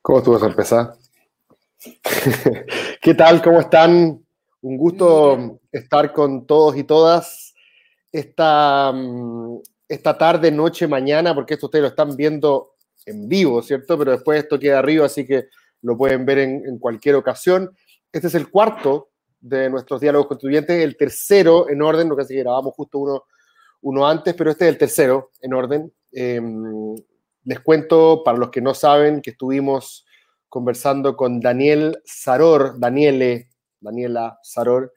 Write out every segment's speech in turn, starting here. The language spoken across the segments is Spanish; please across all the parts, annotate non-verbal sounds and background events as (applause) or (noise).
¿Cómo tú vas a empezar? ¿Qué tal? ¿Cómo están? Un gusto estar con todos y todas esta, mm, esta tarde, noche, mañana, porque esto ustedes lo están viendo en vivo, ¿cierto? Pero después esto queda arriba, así que lo pueden ver en, cualquier ocasión. Este es el cuarto de nuestros diálogos constituyentes, el tercero en orden, lo que hace que grabamos justo uno, uno antes, pero este es el tercero en orden. Eh, les cuento, para los que no saben, que estuvimos conversando con Daniel Saror, Daniele, Daniela Saror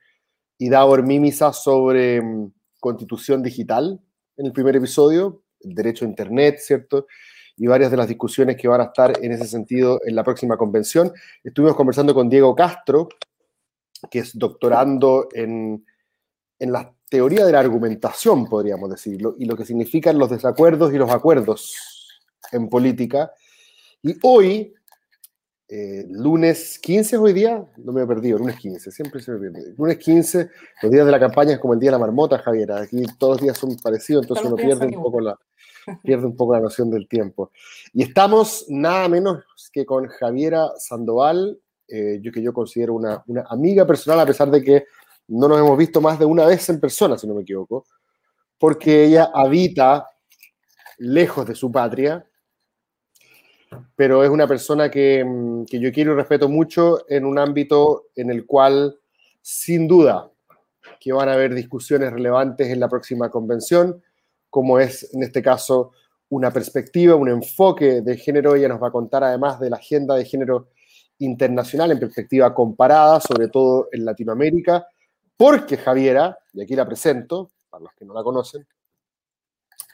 y Davor Mimisa sobre mm, constitución digital en el primer episodio, derecho a Internet, ¿cierto? Y varias de las discusiones que van a estar en ese sentido en la próxima convención. Estuvimos conversando con Diego Castro, que es doctorando en, en la teoría de la argumentación, podríamos decirlo, y lo que significan los desacuerdos y los acuerdos en política. Y hoy, eh, lunes 15 es hoy día, no me he perdido, lunes 15, siempre se me pierde. Lunes 15, los días de la campaña es como el día de la marmota, Javier. Aquí todos los días son parecidos, entonces uno pierde un, poco la, (laughs) pierde un poco la noción del tiempo. Y estamos nada menos que con Javiera Sandoval, eh, yo que yo considero una, amiga personal, a pesar de que no nos hemos visto más de una vez en persona, si no me equivoco, porque ella habita lejos de su patria, pero es una persona que, mm, que yo quiero y respeto mucho en un ámbito en el cual, sin duda, que van a haber discusiones relevantes en la próxima convención, como es en este caso una perspectiva, un enfoque de género. Ella nos va a contar además de la agenda de género internacional en perspectiva comparada, sobre todo en Latinoamérica, porque Javiera, y aquí la presento, para los que no la conocen,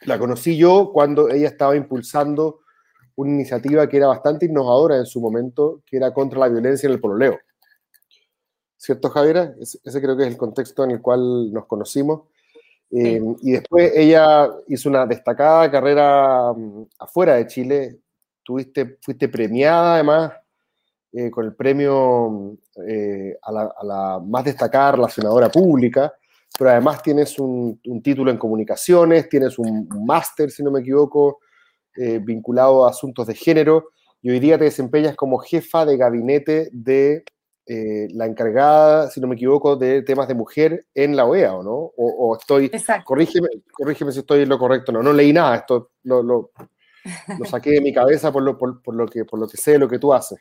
la conocí yo cuando ella estaba impulsando una iniciativa que era bastante innovadora en su momento, que era contra la violencia en el pololeo. ¿Cierto, Javiera? Ese, creo que es el contexto en el cual nos conocimos. Eh, y después ella hizo una destacada carrera mm, afuera de Chile. Tuviste, fuiste premiada además eh, con el premio eh, a, la, la más destacada relacionadora pública, pero además tienes un, un título en comunicaciones, tienes un, máster, si no me equivoco, vinculado a asuntos de género, y hoy día te desempeñas como jefa de gabinete de eh, la encargada, si no me equivoco, de temas de mujer en la OEA, ¿o no? O, o estoy, Exacto. corrígeme, corrígeme si estoy en lo correcto, no, no leí nada, esto lo, lo, lo saqué de mi cabeza por lo, por, por lo que, por lo que sé, lo que tú haces.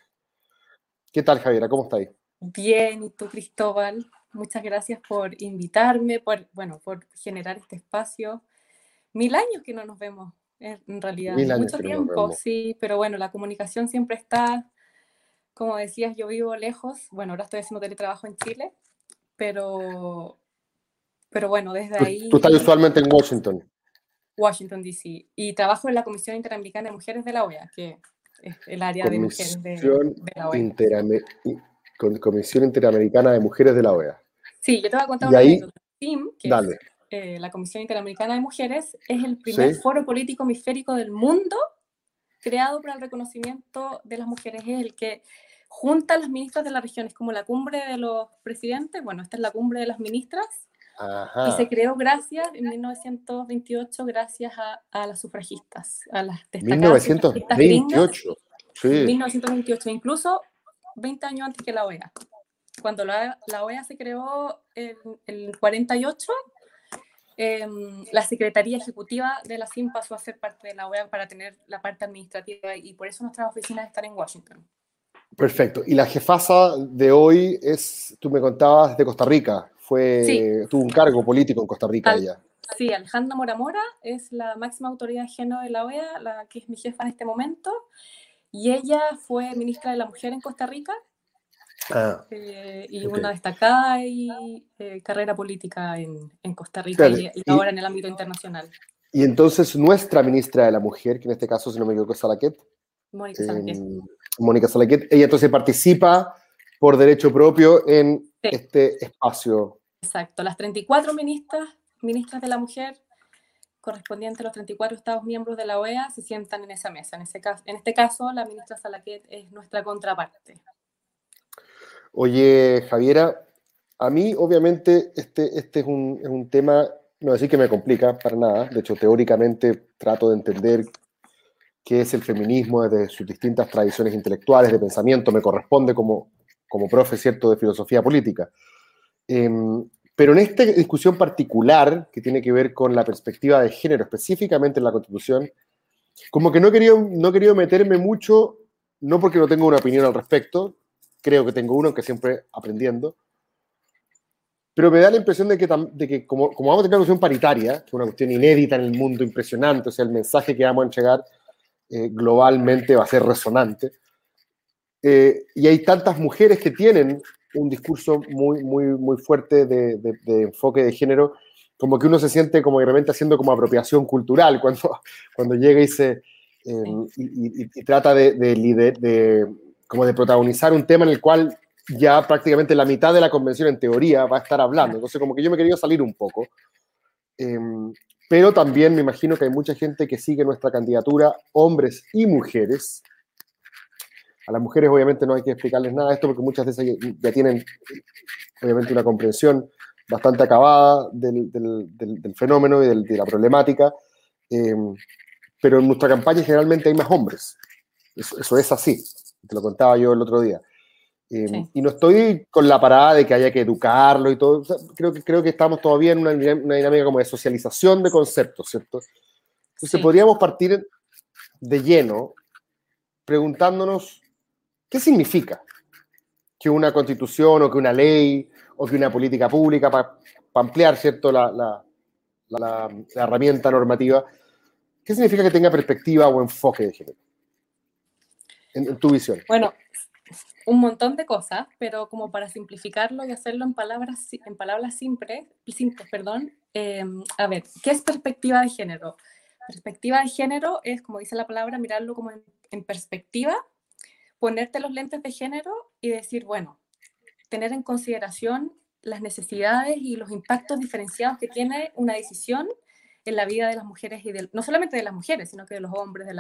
¿Qué tal, Javiera? ¿Cómo estáis? Bien, y tú, Cristóbal, muchas gracias por invitarme, por, bueno, por generar este espacio. Mil años que no nos vemos, en realidad, Mil años mucho que no nos tiempo, vemos. sí, pero bueno, la comunicación siempre está, como decías, yo vivo lejos, bueno, ahora estoy haciendo teletrabajo en Chile, pero, pero bueno, desde ahí, tú estás usualmente en Washington. Washington, D.C., y trabajo en la Comisión Interamericana de Mujeres de la OEA, que es el área de mujeres de, la OEA. Interame- i- con- Comisión Interamericana de Mujeres de la OEA. Sí, yo te voy a contar Y una ahí-. TIM, que es Dale. eh, la Comisión Interamericana de Mujeres, es el primer Sí. foro político hemisférico del mundo creado para el reconocimiento de las mujeres. Es el que junta a las ministras de la región. Es como la cumbre de los presidentes. Bueno, esta es la cumbre de las ministras. Y Ajá. se creó gracias, en 1928, gracias a, a las sufragistas, a las destacadas sufragistas gringas. 1928. Sí. 1928, incluso 20 años antes que la OEA. Cuando la, la OEA se creó en el 48, em, la Secretaría Ejecutiva de la CIM pasó a ser parte de la OEA para tener la parte administrativa y por eso nuestras oficinas están en Washington. Perfecto. Y la jefasa de hoy es, tú me contabas, de Costa Rica. Fue, Sí. tuvo un cargo político en Costa Rica Al- ella. Sí, Alejandra Mora Mora es la máxima autoridad género de la OEA, la que es mi jefa en este momento, y ella fue ministra de la Mujer en Costa Rica Ah, eh, y una destacada y, eh, carrera política en, en Costa Rica Claro, y, y y- ahora en el ámbito internacional. y entonces nuestra ministra de la Mujer, que en este caso, si no me equivoco, es Salaquet, Mónica Sánchez. em, Mónica Salaquet, ella entonces participa por derecho propio en Sí. este espacio. Exacto, las 34 ministras, ministras de la mujer correspondientes a los 34 Estados miembros de la OEA se sientan en esa mesa. En, ese caso, en este caso, la ministra Salaquet es nuestra contraparte. Oye, Javiera, a mí obviamente este, este es, un, es un tema, no decir que me complica para nada, de hecho teóricamente trato de entender qué es el feminismo desde sus distintas tradiciones intelectuales, de pensamiento, me corresponde como, como profe, ¿cierto?, de filosofía política. Em, pero en esta discusión particular, que tiene que ver con la perspectiva de género, específicamente en la Constitución, como que no he querido, no he querido meterme mucho, no porque no tengo una opinión al respecto, creo que tengo uno, que siempre aprendiendo, pero me da la impresión de que, de que como, como, vamos a tener una cuestión paritaria, que es una cuestión inédita en el mundo, impresionante, o sea, el mensaje que vamos a entregar eh, globalmente va a ser resonante, eh, y hay tantas mujeres que tienen un discurso muy, muy, muy fuerte de, de, enfoque de género, como que uno se siente como de repente haciendo como apropiación cultural cuando, (laughs) cuando llega y se eh, y, y, trata de, de, como de protagonizar un tema en el cual ya prácticamente la mitad de la convención en teoría va a estar hablando. Entonces como que yo me quería salir un poco. Eh, pero también me imagino que hay mucha gente que sigue nuestra candidatura, hombres y mujeres, a las mujeres obviamente no hay que explicarles nada de esto porque muchas veces ya tienen obviamente una comprensión bastante acabada del, del, fenómeno y de la problemática, eh, pero en nuestra campaña generalmente hay más hombres. Eso, es así, te lo contaba yo el otro día. Eh, y no estoy con la parada de que haya que educarlo y todo. creo, que, creo que estamos todavía en una, una, dinámica como de socialización de conceptos, ¿cierto? Entonces podríamos partir de lleno preguntándonos ¿Qué significa que una constitución o que una ley o que una política pública para ampliar ¿cierto? La, la, la, herramienta normativa, ¿qué significa que tenga perspectiva o enfoque de género? En, tu visión. Bueno, un montón de cosas, pero como para simplificarlo y hacerlo en palabras, en palabras simples, perdón, em, a ver, ¿qué es perspectiva de género? Perspectiva de género es, como dice la palabra, mirarlo como en perspectiva ponerte los lentes de género y decir, bueno, tener en consideración las necesidades y los impactos diferenciados que tiene una decisión en la vida de las mujeres y no solamente de las mujeres, sino que de los hombres, de,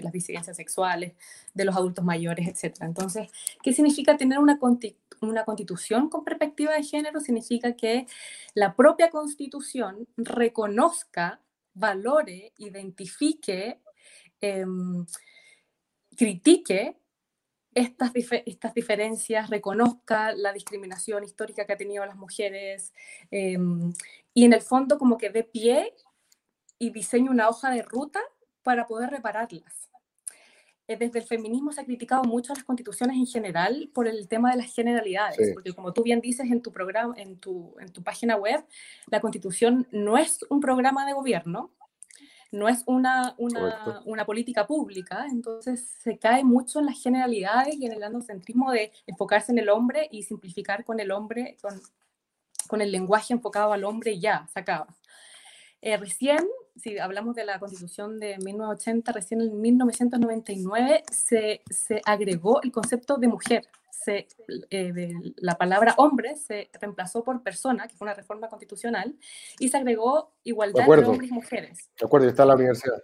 las disidencias sexuales, de los adultos mayores, etc. Entonces, ¿qué significa tener una, una constitución con perspectiva de género? Significa que la propia constitución reconozca, valore, identifique, em, critique estas, estas diferencias, reconozca la discriminación histórica que ha tenido las mujeres em, y en el fondo como que dé pie y diseñe una hoja de ruta para poder repararlas. Eh, desde el feminismo se ha criticado mucho a las constituciones en general por el tema de las generalidades, porque como tú bien dices en tu programa, en tu, en tu página web, la constitución no es un programa de gobierno, no es una, una, una, política pública, entonces se cae mucho en las generalidades y en el androcentrismo de enfocarse en el hombre y simplificar con el hombre, con, con el lenguaje enfocado al hombre y ya, se acaba. Eh, recién, si hablamos de la constitución de 1980, recién en 1999 se, se agregó el concepto de mujer se, eh, de la palabra hombre se reemplazó por persona, que fue una reforma constitucional, y se agregó igualdad entre hombres y mujeres. De acuerdo, está la universidad.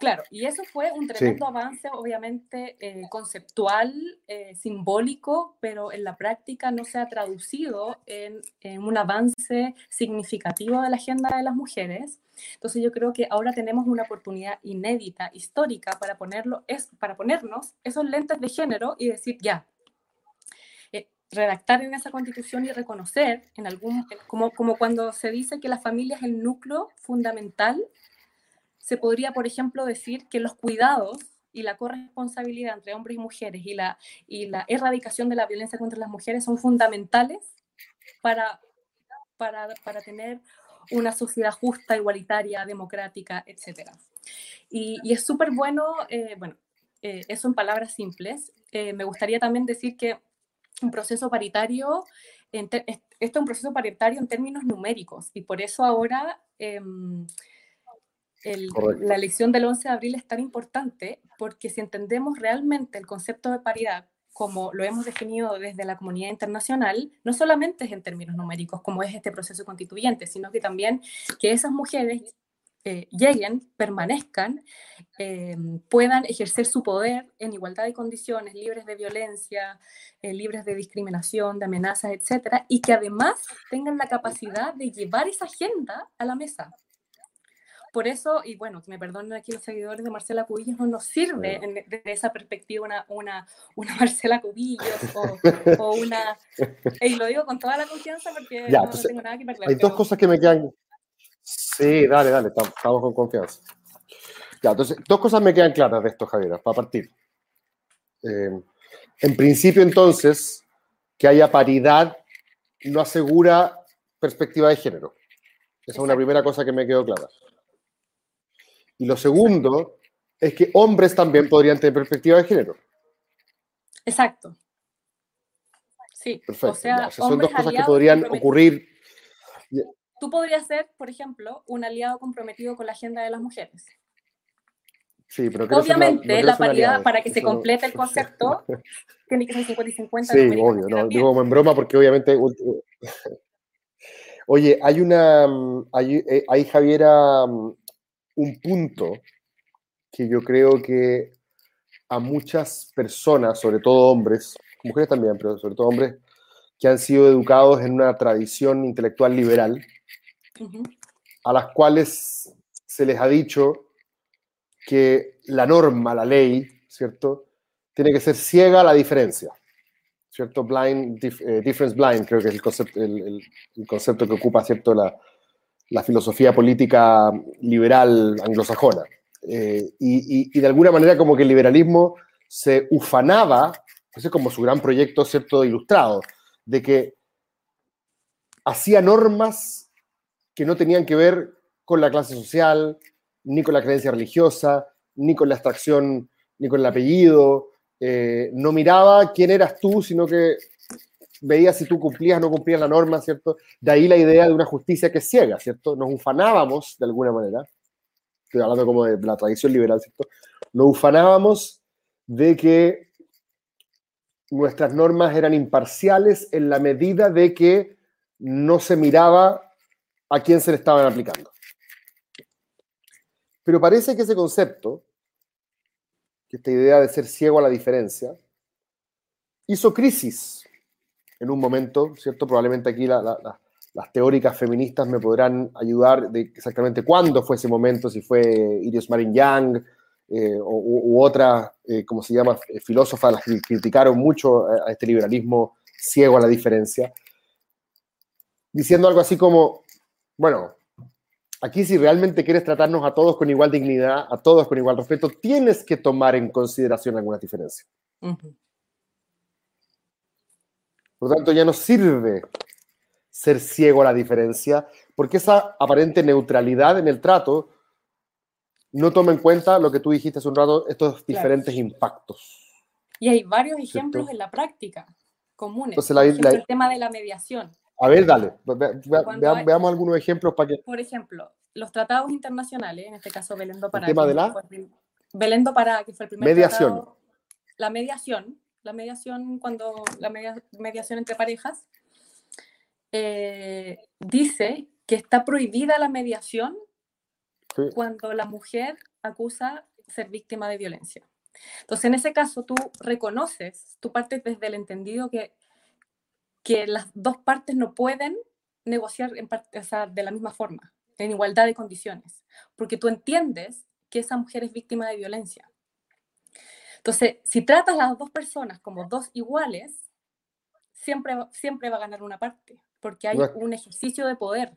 Claro, y eso fue un tremendo avance, obviamente eh, conceptual, eh, simbólico, pero en la práctica no se ha traducido en, en, un avance significativo de la agenda de las mujeres. Entonces yo creo que ahora tenemos una oportunidad inédita, histórica, para, ponerlo, es, para ponernos esos lentes de género y decir, ya, redactar en esa constitución y reconocer en algún, como, como cuando se dice que la familia es el núcleo fundamental, se podría, por ejemplo, decir que los cuidados y la corresponsabilidad entre hombres y mujeres y la, y la erradicación de la violencia contra las mujeres son fundamentales para, para, para tener una sociedad justa, igualitaria, democrática, etc. Y, y es súper bueno, eh, bueno, eh, eso en palabras simples. Eh, me gustaría también decir que un proceso paritario, esto es un proceso paritario en términos numéricos y por eso ahora la elección del 11 de abril es tan importante porque si entendemos realmente el concepto de paridad como lo hemos definido desde la comunidad internacional, no solamente es en términos numéricos, como es este proceso constituyente, sino que también que esas mujeres eh, lleguen, permanezcan, eh, puedan ejercer su poder en igualdad de condiciones, libres de violencia, eh, libres de discriminación, de amenazas, etcétera, y que además tengan la capacidad de llevar esa agenda a la mesa. Por eso, y bueno, que me perdonen aquí los seguidores de Marcela Cubillos, no nos sirve en- desde esa perspectiva una, una, una (laughs) Marcela Cubillos o, o una... Y lo digo con toda la confianza porque Ya, no, no entonces, tengo nada que perder. Hay dos pero- cosas que me quedan. Sí, dale, dale, estamos, estamos con confianza. Ya, entonces, dos cosas me quedan claras de esto, Javiera, para partir. Eh, en principio, entonces, que haya paridad no asegura perspectiva de género. Esa es una primera cosa que me quedó clara. Y lo segundo es que hombres también podrían tener perspectiva de género. Exacto. Sí, Perfecto. o sea, son dos cosas que podrían ocurrir. Tú podrías ser, por ejemplo, un aliado comprometido con la agenda de las mujeres. Sí, pero no- no Obviamente, creo la paridad, para que se no- complete el concepto, (laughs) tiene que ser 50 y 50. Sí, obvio, no, digo como en broma porque obviamente... (laughs) Oye, hay una, mm, hay, eh, hay Javiera, mm, un punto que yo creo que a muchas personas, sobre todo hombres, mujeres también, pero sobre todo hombres, que han sido educados en una tradición intelectual liberal, a las cuales se les ha dicho que la norma, la ley, ¿cierto? Tiene que ser ciega a la diferencia, ¿cierto? Blind, dif- eh, difference blind, creo que es el concepto, el, el- el concepto que ocupa, ¿cierto? La, la filosofía política liberal anglosajona. Eh, y, de alguna manera como que el liberalismo se ufanaba, ese es como su gran proyecto, ¿cierto? Ilustrado, de que hacía normas que no tenían que ver con la clase social, ni con la creencia religiosa, ni con la extracción, ni con el apellido. eh, no miraba quién eras tú, sino que veía si tú cumplías o no cumplías la norma, ¿cierto? De ahí la idea de una justicia que es ciega, ¿cierto? Nos ufanábamos, de alguna manera, estoy hablando como de la tradición liberal, ¿cierto? Nos ufanábamos de que nuestras normas eran imparciales en la medida de que no se miraba a quién se le estaban aplicando. Pero parece que ese concepto, que esta idea de ser ciego a la diferencia, hizo crisis en un momento, ¿cierto? Probablemente aquí la- la- la- las teóricas feministas me podrán ayudar de exactamente cuándo fue ese momento, si fue Iris Marin Young eh, u, u otra, eh, como se llama, eh, filósofa, las que criticaron mucho a, este liberalismo ciego a la diferencia, diciendo algo así como, bueno, aquí si realmente quieres tratarnos a todos con igual dignidad, a todos con igual respeto, tienes que tomar en consideración algunas diferencias. ujú. Por lo tanto, ya no sirve ser ciego a la diferencia, porque esa aparente neutralidad en el trato no toma en cuenta lo que tú dijiste hace un rato, estos diferentes impactos. Y hay varios ¿Cierto? ejemplos en la práctica comunes. Entonces, la- ejemplo, la- el tema de la mediación. A ver, dale, ve- ve- ve- Cuando vea- hay- veamos algunos ejemplos para que... Por ejemplo, los tratados internacionales, en este caso Belén do Pará. tema que de la- fue el prim- Belén do Pará, que fue el primer Mediación. tratado- la mediación, la mediación cuando la media- mediación entre parejas, eh, dice que está prohibida la mediación Sí. cuando la mujer acusa ser víctima de violencia. Entonces, en ese caso, tú reconoces, tú partes desde el entendido que, que las dos partes no pueden negociar en parte, o sea, de la misma forma, en igualdad de condiciones, porque tú entiendes que esa mujer es víctima de violencia. Entonces, si tratas a las dos personas como dos iguales, siempre, siempre va a ganar una parte, porque hay Bueno. un ejercicio de poder,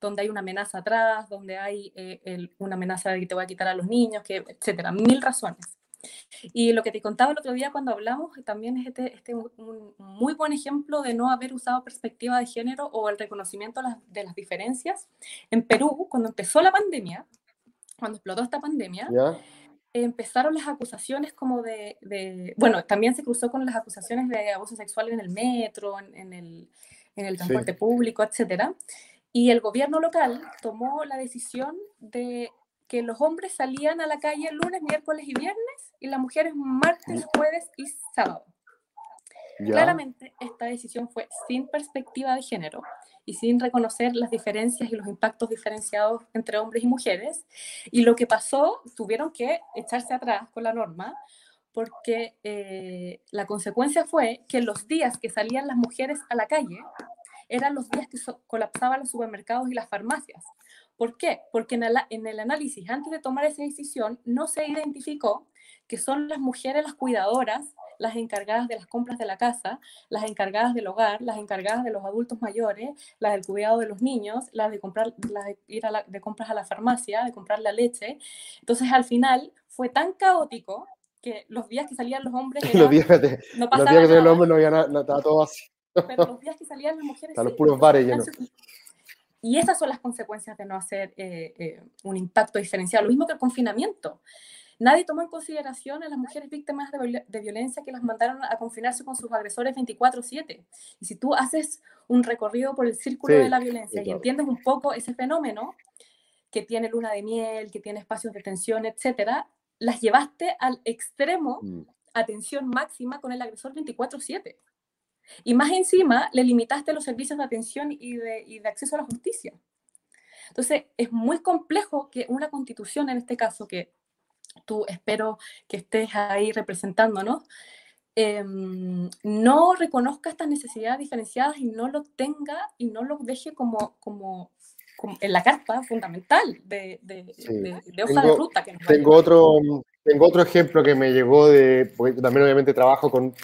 donde hay una amenaza atrás, donde hay eh, el- una amenaza de que te voy a quitar a los niños, que, etcétera, mil razones. Y lo que te contaba el otro día cuando hablamos también es este, este un, muy buen ejemplo de no haber usado perspectiva de género o el reconocimiento de las, de las diferencias. En Perú, cuando empezó la pandemia, cuando explotó esta pandemia, ¿Ya? Empezaron las acusaciones como de, de- bueno, también se cruzó con las acusaciones de abuso sexual en el metro, en, en el, en el Sí. transporte público, etcétera. Y el gobierno local tomó la decisión de que los hombres salían a la calle lunes, miércoles y viernes y las mujeres martes, jueves y sábado. Ya. Claramente, esta decisión fue sin perspectiva de género y sin reconocer las diferencias y los impactos diferenciados entre hombres y mujeres. Y lo que pasó, tuvieron que echarse atrás con la norma porque eh, la consecuencia fue que los días que salían las mujeres a la calle eran los días que colapsaban los supermercados y las farmacias. ¿Por qué? Porque en el análisis, antes de tomar esa decisión, no se identificó que son las mujeres las cuidadoras, las encargadas de las compras de la casa, las encargadas del hogar, las encargadas de los adultos mayores, las del cuidado de los niños, las de comprar, las de ir a la- de compras a la farmacia, de comprar la leche. Entonces, al final, fue tan caótico que los días que salían los hombres (laughs) los era- días, de- no los días que tenía el nada, hombre no había nada, no, estaba todo así. pero los días que salían las mujeres Están los sí, puros bares llenos. y esas son las consecuencias de no hacer eh, eh, un impacto diferenciado. Lo mismo que el confinamiento. Nadie tomó en consideración a las mujeres víctimas de, viol- de violencia que las mandaron a confinarse con sus agresores 24/7. Y si tú haces un recorrido por el círculo Sí, de la violencia y entiendes un poco ese fenómeno, que tiene luna de miel, que tiene espacios de tensión, etcétera, las llevaste al extremo Mm. atención máxima con el agresor 24/7. Y más encima, le limitaste los servicios de atención y de, y de acceso a la justicia. Entonces, es muy complejo que una constitución, en este caso, que tú espero que estés ahí representándonos, em, no reconozca estas necesidades diferenciadas y no lo tenga y no lo deje como, como, como en la carta fundamental de, de- Sí. de- de hoja de Tengo- ruta. Que nos Tengo otro, tengo otro ejemplo que me llegó de, porque también obviamente trabajo con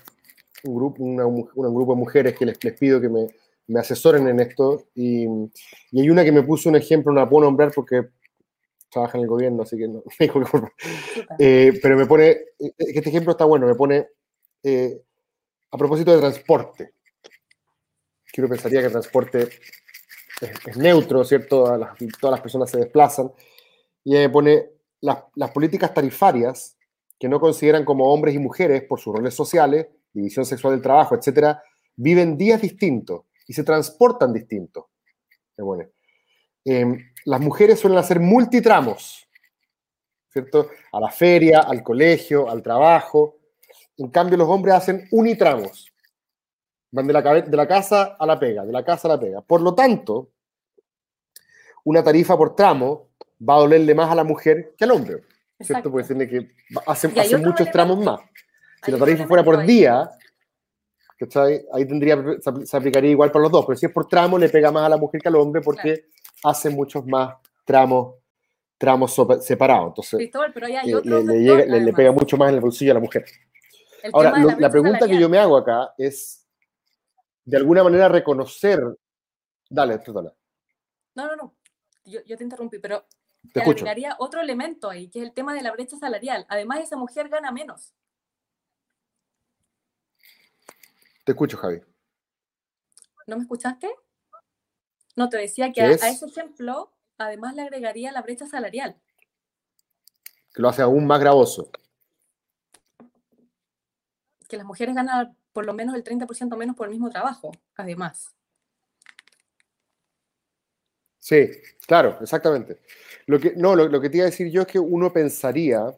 un grupo, una, un grupo de mujeres que les, les pido que me, me asesoren en esto y, y hay una que me puso un ejemplo, no la puedo nombrar porque trabaja en el gobierno, así que no (laughs) me dijo que por-. Eh, pero me pone, eh, este ejemplo está bueno, me pone eh, a propósito de transporte. Que uno pensaría que el transporte es, es neutro, ¿cierto? A las- todas las personas se desplazan. Y me pone las, las políticas tarifarias que no consideran como hombres y mujeres por sus roles sociales, división sexual del trabajo, etcétera, viven días distintos y se transportan distintos. Me pone. Em, las mujeres suelen hacer multitramos, ¿cierto? A la feria, al colegio, al trabajo. En cambio, los hombres hacen unitramos. Van de la, cabe- de la casa a la pega, de la casa a la pega. Por lo tanto, una tarifa por tramo va a dolerle más a la mujer que al hombre, ¿cierto? Porque tiene que hacen, muchos tramos más. Si la tarifa fuera por día, ¿cachai? Ahí tendría, se aplicaría igual para los dos, pero si es por tramo, le pega más a la mujer que al hombre porque hace muchos más tramos, tramos separados. Entonces, Cristóbal, pero hay eh, otro le, llega- le- pega mucho más en el bolsillo a la mujer. El Ahora, lo- la pregunta que yo me hago acá es, de alguna manera, reconocer... Dale, dale. No, no, no. Yo, yo te interrumpí, pero Te agregaría otro elemento ahí, que es el tema de la brecha salarial. Además, esa mujer gana menos. Te escucho, Javi. ¿No me escuchaste? No, te decía que ¿Qué a, a es? ese ejemplo, además le agregaría la brecha salarial. Que lo hace aún más gravoso. Que las mujeres ganan por lo menos el 30% menos por el mismo trabajo, además. Sí, claro, exactamente. Lo que, no, lo, lo que te iba a decir yo es que uno pensaría.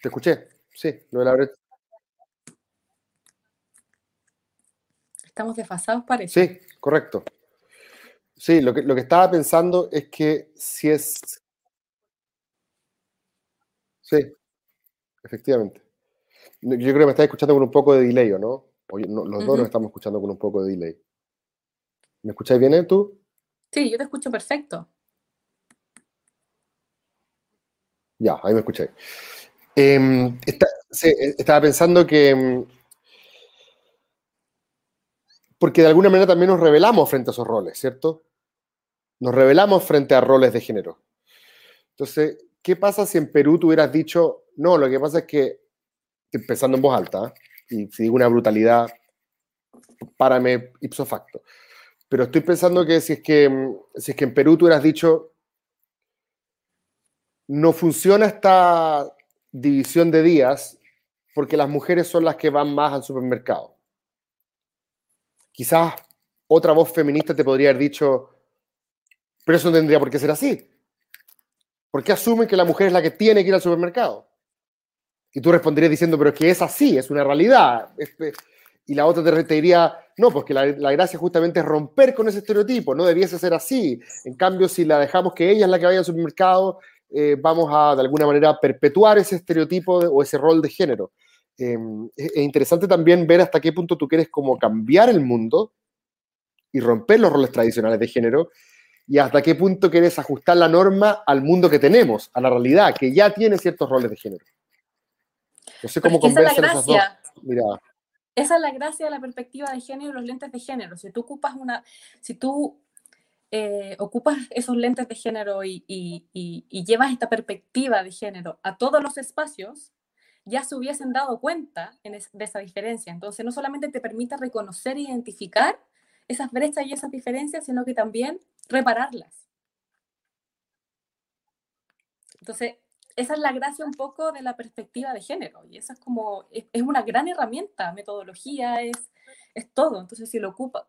Te escuché, sí, lo de la brecha. Estamos desfasados, parece. Sí, correcto. Sí, lo que, lo que estaba pensando es que si es. Sí, efectivamente. Yo creo que me estás escuchando con un poco de delay, ¿o no? Oye, no, los dos nos estamos escuchando con un poco de delay. ¿Me escucháis bien eh, tú? Sí, yo te escucho perfecto. Ya, ahí me escuché. Em, está- sí, eh, estaba pensando que. Porque de alguna manera también nos revelamos frente a esos roles, ¿cierto? Nos revelamos frente a roles de género. Entonces, ¿qué pasa si en Perú tú hubieras dicho, no, lo que pasa es que, pensando en voz alta, y si digo una brutalidad, párame ipso facto. Pero estoy pensando que si es que, si es que en Perú tú hubieras dicho, no funciona esta división de días porque las mujeres son las que van más al supermercado. Quizás otra voz feminista te podría haber dicho, pero eso no tendría por qué ser así. ¿Por qué asumen que la mujer es la que tiene que ir al supermercado? Y tú responderías diciendo, pero es que es así, es una realidad. Es- y la otra te, diría, no, porque la, la gracia justamente es romper con ese estereotipo, no debiese ser así. En cambio, si la dejamos que ella es la que vaya al supermercado, eh, vamos a de alguna manera perpetuar ese estereotipo o ese rol de género. Eh, es, es interesante también ver hasta qué punto tú quieres como cambiar el mundo y romper los roles tradicionales de género y hasta qué punto quieres ajustar la norma al mundo que tenemos, a la realidad, que ya tiene ciertos roles de género. No sé cómo esa es esas dos miradas. Esa es la gracia de la perspectiva de género y los lentes de género. Si tú ocupas una, si tú eh, ocupas esos lentes de género y, y- y- y llevas esta perspectiva de género a todos los espacios, ya se hubiesen dado cuenta en es- de esa diferencia. Entonces, no solamente te permite reconocer e identificar esas brechas y esas diferencias, sino que también repararlas. Entonces, esa es la gracia un poco de la perspectiva de género y esa es como, es, es una gran herramienta, metodología, es, es todo. Entonces, si lo ocupa,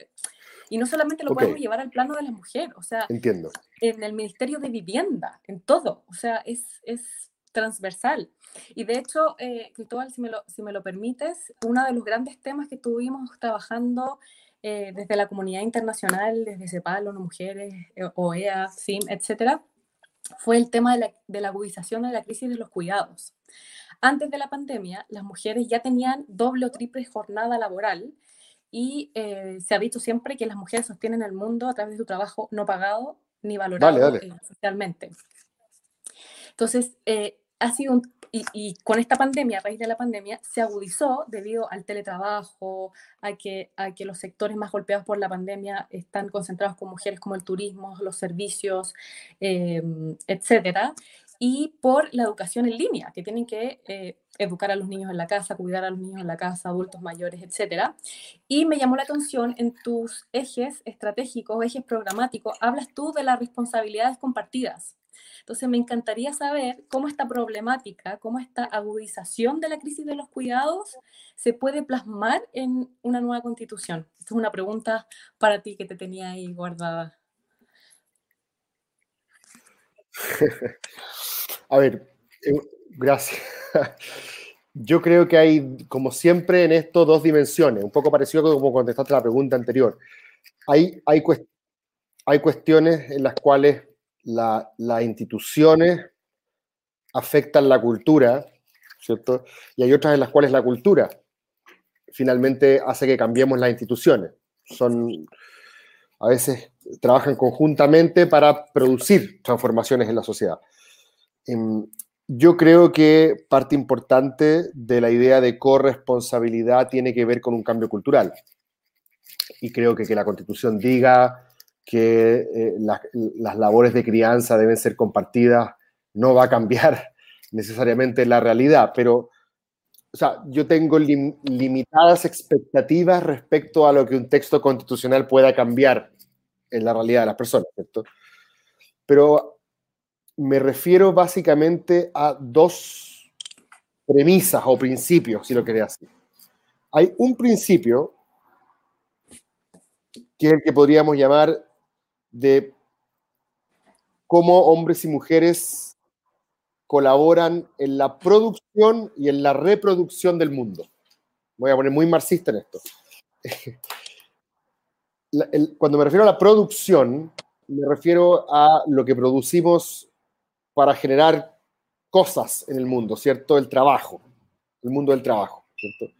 y no solamente lo Ok. podemos llevar al plano de la mujer, o sea, Entiendo. en el Ministerio de Vivienda, en todo, o sea, es, es transversal. Y de hecho, eh, Cristóbal, si me, lo, si me lo permites, uno de los grandes temas que estuvimos trabajando eh, desde la comunidad internacional, desde CEPAL, ONU Mujeres, eh, OEA, CIM, etcétera, fue el tema de la, de la agudización de la crisis de los cuidados. Antes de la pandemia, las mujeres ya tenían doble o triple jornada laboral y eh, se ha dicho siempre que las mujeres sostienen el mundo a través de su trabajo no pagado ni valorado eh, socialmente. Entonces, eh, ha sido un, y, y con esta pandemia, a raíz de la pandemia, se agudizó debido al teletrabajo, a que, a que los sectores más golpeados por la pandemia están concentrados con mujeres como el turismo, los servicios, eh, etcétera, y por la educación en línea, que tienen que eh, educar a los niños en la casa, cuidar a los niños en la casa, adultos mayores, etcétera. Y me llamó la atención en tus ejes estratégicos, ejes programáticos, hablas tú de las responsabilidades compartidas. Entonces, me encantaría saber cómo esta problemática, cómo esta agudización de la crisis de los cuidados se puede plasmar en una nueva constitución. Esta es una pregunta para ti que te tenía ahí guardada. (laughs) A ver, eh, gracias. (laughs) Yo creo que hay, como siempre, en esto dos dimensiones, un poco parecido a como contestaste la pregunta anterior. Hay, hay, hay cuestiones en las cuales la- las instituciones afectan la cultura, ¿cierto? Y hay otras en las cuales la cultura finalmente hace que cambiemos las instituciones. Son, a veces trabajan conjuntamente para producir transformaciones en la sociedad. Em, Yo creo que parte importante de la idea de corresponsabilidad tiene que ver con un cambio cultural. Y creo que que la Constitución diga que eh, las, las labores de crianza deben ser compartidas no va a cambiar (laughs) necesariamente la realidad, pero o sea, yo tengo lim- limitadas expectativas respecto a lo que un texto constitucional pueda cambiar en la realidad de las personas, ¿cierto? Pero me refiero básicamente a dos premisas o principios, si lo querés así. Hay un principio que es el que podríamos llamar de cómo hombres y mujeres colaboran en la producción y en la reproducción del mundo. Voy a poner muy marxista en esto. (laughs) Cuando me refiero a la producción, me refiero a lo que producimos para generar cosas en el mundo, ¿cierto? El trabajo, el mundo del trabajo, ¿cierto?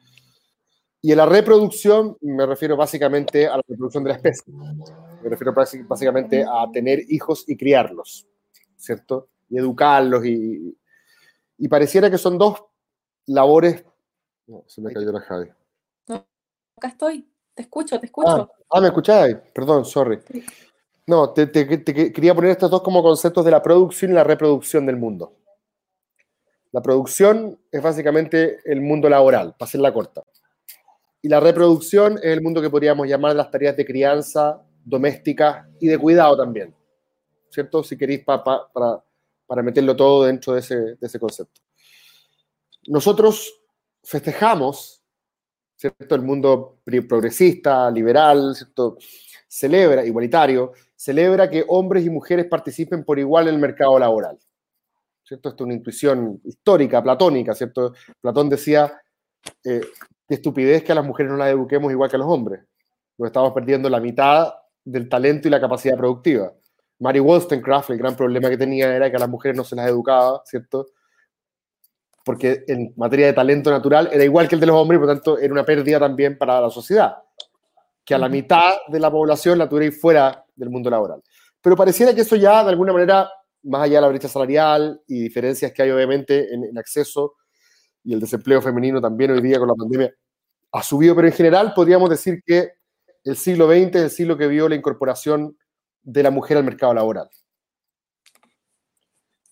Y en la reproducción me refiero básicamente a la reproducción de la especie. Me refiero básicamente a tener hijos y criarlos, ¿cierto? Y educarlos y, y pareciera que son dos labores... No, se me cayó la Javi. Acá estoy, te escucho, te escucho. Ah, ¿me escucháis? Perdón, sorry. Sí. No, te, te- quería poner estos dos como conceptos de la producción y la reproducción del mundo. La producción es básicamente el mundo laboral, para hacerla corta. Y la reproducción es el mundo que podríamos llamar las tareas de crianza, domésticas y de cuidado también. ¿Cierto? Si queréis pa- pa- para, para meterlo todo dentro de ese, de ese concepto. Nosotros festejamos, ¿cierto? El mundo progresista, liberal, ¿cierto? Celebra, igualitario, celebra que hombres y mujeres participen por igual en el mercado laboral. ¿cierto? Esto es una intuición histórica, platónica, ¿cierto? Platón decía, eh, qué estupidez que a las mujeres no las eduquemos igual que a los hombres. Nos estamos perdiendo la mitad del talento y la capacidad productiva. Mary Wollstonecraft, el gran problema que tenía era que a las mujeres no se las educaba, ¿cierto? Porque en materia de talento natural era igual que el de los hombres y por tanto era una pérdida también para la sociedad. Que a la mitad de la población la tuvierais fuera del mundo laboral. Pero pareciera que eso ya, de alguna manera, más allá de la brecha salarial y diferencias que hay obviamente en, en acceso y el desempleo femenino también hoy día con la pandemia, ha subido, pero en general podríamos decir que el siglo XX es el siglo que vio la incorporación de la mujer al mercado laboral.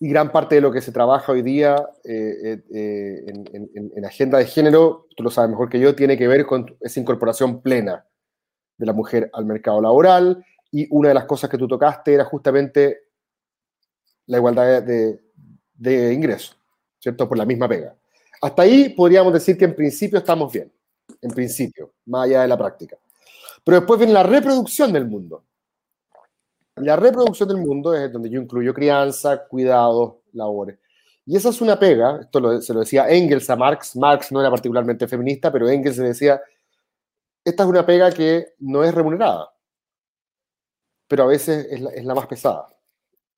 Y gran parte de lo que se trabaja hoy día eh, eh, en, en, en, agenda de género, tú lo sabes mejor que yo, tiene que ver con esa incorporación plena de la mujer al mercado laboral. Y una de las cosas que tú tocaste era justamente la igualdad de, de ingresos, ¿cierto? Por la misma pega. Hasta ahí podríamos decir que en principio estamos bien, en principio, más allá de la práctica. Pero después viene la reproducción del mundo. La reproducción del mundo es donde yo incluyo crianza, cuidados, labores. Y esa es una pega, esto lo, se lo decía Engels a Marx, Marx no era particularmente feminista, pero Engels decía, esta es una pega que no es remunerada, pero a veces es la, más pesada,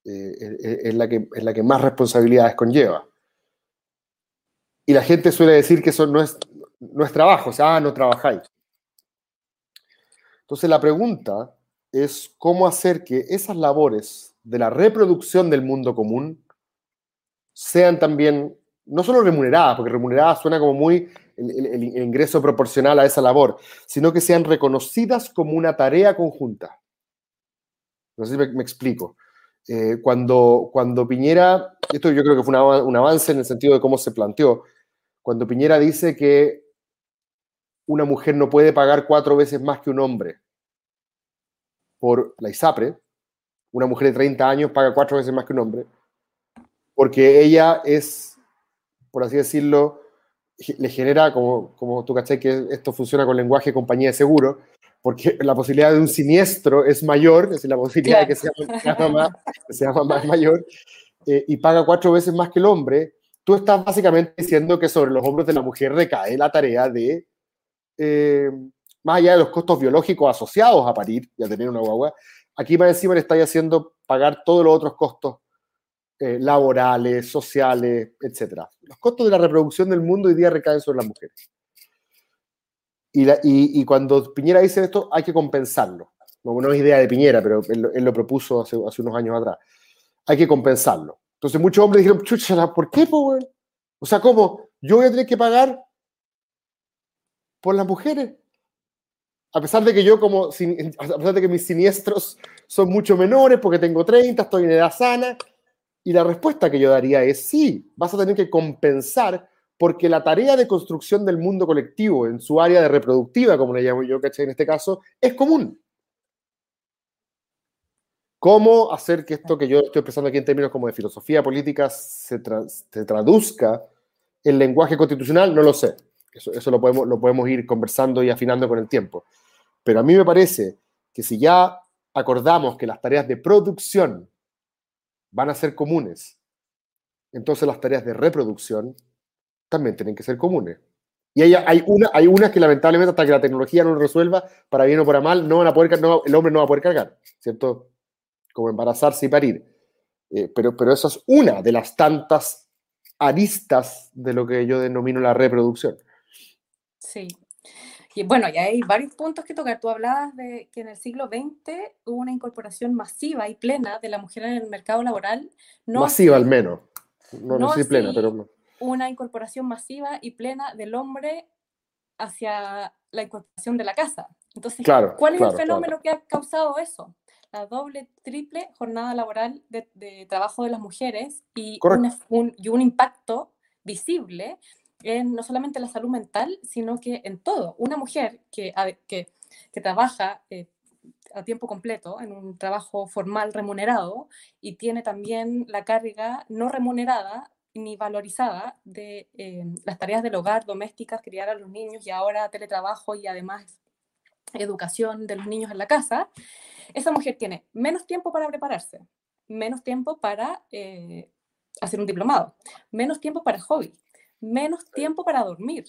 eh, es, la que, es la que más responsabilidades conlleva. Y la gente suele decir que eso no es, no es trabajo, o sea, ah, no trabajáis. Entonces la pregunta es cómo hacer que esas labores de la reproducción del mundo común sean también, no solo remuneradas, porque remuneradas suena como muy el, ingreso proporcional a esa labor, sino que sean reconocidas como una tarea conjunta. No sé si me, explico. Eh, cuando, cuando Piñera, esto yo creo que fue un avance en el sentido de cómo se planteó, cuando Piñera dice que una mujer no puede pagar cuatro veces más que un hombre por la ISAPRE, una mujer de 30 años paga cuatro veces más que un hombre, porque ella es, por así decirlo, le genera, como, como tú caché que esto funciona con lenguaje compañía de seguro, porque la posibilidad de un siniestro es mayor, es decir, la posibilidad claro. de que sea, sea más, que sea más mayor, eh, y paga cuatro veces más que el hombre, tú estás básicamente diciendo que sobre los hombros de la mujer recae la tarea de, eh, más allá de los costos biológicos asociados a parir y a tener una guagua, aquí más encima le estáis haciendo pagar todos los otros costos eh, laborales, sociales, etc. Los costos de la reproducción del mundo hoy día recaen sobre las mujeres. Y, cuando Piñera dice esto, hay que compensarlo. No, no es idea de Piñera, pero él, lo propuso hace, hace, unos años atrás. Hay que compensarlo. Entonces muchos hombres dijeron, chucha, ¿por qué, po, O sea, ¿cómo? ¿Yo voy a tener que pagar por las mujeres? A pesar de que yo como, a pesar de que mis siniestros son mucho menores porque tengo 30, estoy en edad sana. Y la respuesta que yo daría es sí, vas a tener que compensar porque la tarea de construcción del mundo colectivo en su área de reproductiva, como le llamo yo, ¿cachai? En este caso, es común. ¿Cómo hacer que esto que yo estoy expresando aquí en términos como de filosofía política se, tra se traduzca en lenguaje constitucional? No lo sé. Eso, lo podemos ir conversando y afinando con el tiempo. Pero a mí me parece que si ya acordamos que las tareas de producción van a ser comunes, entonces las tareas de reproducción también tienen que ser comunes. Y hay, hay, una, hay unas que lamentablemente hasta que la tecnología no lo resuelva, para bien o para mal, no van a poder, no, el hombre no va a poder cargar, ¿cierto? Como embarazarse y parir. Eh, pero, pero eso es una de las tantas aristas de lo que yo denomino la reproducción. Sí. Y bueno, ya hay varios puntos que tocar. Tú hablabas de que en el siglo XX hubo una incorporación masiva y plena de la mujer en el mercado laboral. No masiva así, al menos. No, no, no sé si plena, pero una incorporación masiva y plena del hombre hacia la incorporación de la casa. Entonces, claro, ¿cuál es claro, el fenómeno claro. que ha causado eso? La doble, triple jornada laboral de, de trabajo de las mujeres y un, un, y un impacto visible en no solamente la salud mental, sino que en todo. Una mujer que, que, que trabaja eh, a tiempo completo en un trabajo formal remunerado y tiene también la carga no remunerada ni valorizada de eh, las tareas del hogar, domésticas, criar a los niños y ahora teletrabajo y además educación de los niños en la casa, esa mujer tiene menos tiempo para prepararse, menos tiempo para eh, hacer un diplomado, menos tiempo para hobby, menos tiempo para dormir.